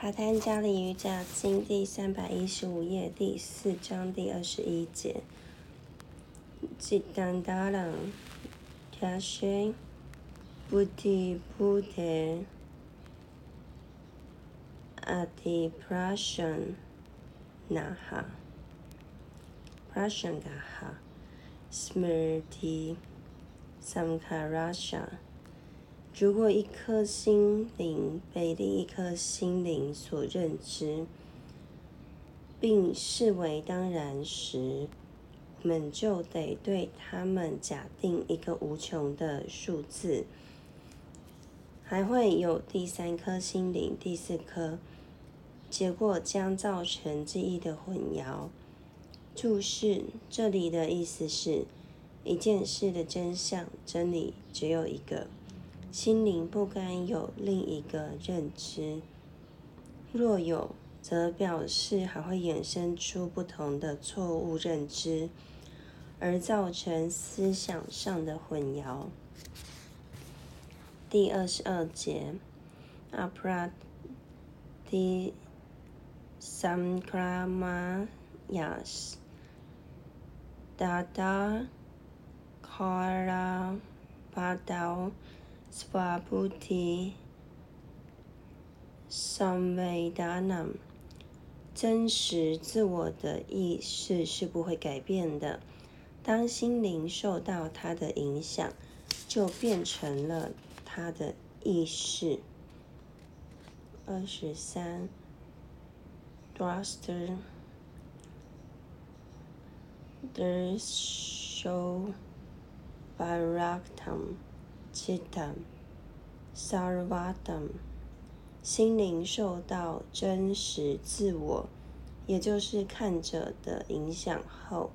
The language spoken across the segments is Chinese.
爬滩加里瑜伽经第三百一十五页第四章第二十一节。吉丹达朗，加什，布提布提，阿提普拉什，那哈，普拉什那哈，斯米提，萨姆卡拉什。如果一颗心灵被另一颗心灵所认知，并视为当然时，我们就得对他们假定一个无穷的数字。还会有第三颗心灵、第四颗，结果将造成记忆的混淆。注释这里的意思是，一件事的真相、真理只有一个。心灵不该有另一个认知，若有，则表示还会衍生出不同的错误认知，而造成思想上的混淆。第二十二节，Aprati samkramayas dada karapadao。Swabuti Samvedanam，真实自我的意识是不会改变的。当心灵受到它的影响，就变成了它的意识。二十三，Draster Drsho Bharaktam。Chitam Sarvatam，心灵受到真实自我，也就是看者的影响后，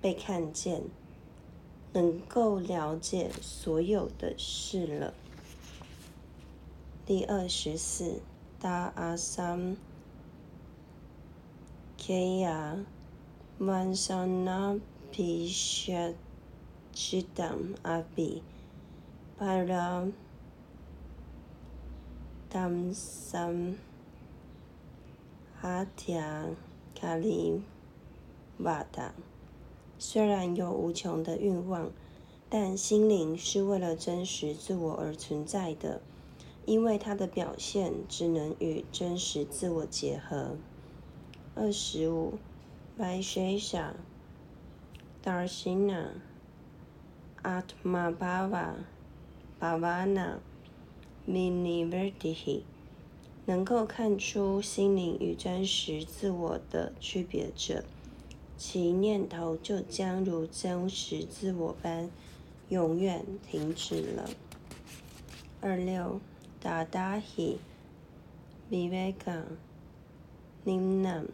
被看见，能够了解所有的事了。第二十四，Da Asam Kya Vansana Pishat Chitam Abi。Para tamsam hatya kali vada，虽然有无穷的欲望，但心灵是为了真实自我而存在的，因为它的表现只能与真实自我结合。二十五，Vaishesha Darshina Atmabhava。Avana mini v e r t i h i 能够看出心灵与真实自我的区别者，其念头就将如真实自我般永远停止了。二六达达 h i v i v e k a n i m n a m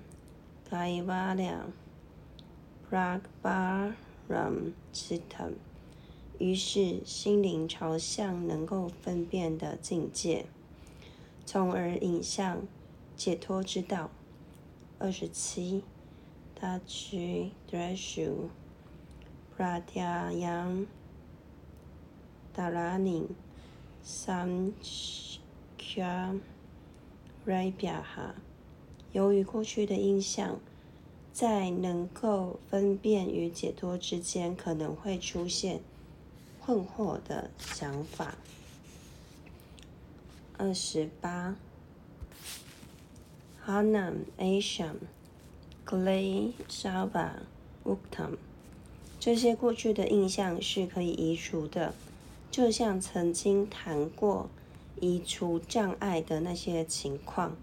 k a i v a l y a p r a g b a r a m c i t a m 于是，心灵朝向能够分辨的境界，从而引向解脱之道。二十七，达曲德舒，普拉提扬，达拉宁，三卡瑞比亚哈。由于过去的印象，在能够分辨与解脱之间，可能会出现。困惑的想法。二十八，Hanam Asham Clay Shava Uktam，这些过去的印象是可以移除的，就像曾经谈过移除障碍的那些情况。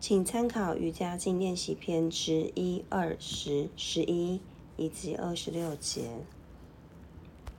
请参考瑜伽经练习篇之一、二十、十一以及二十六节。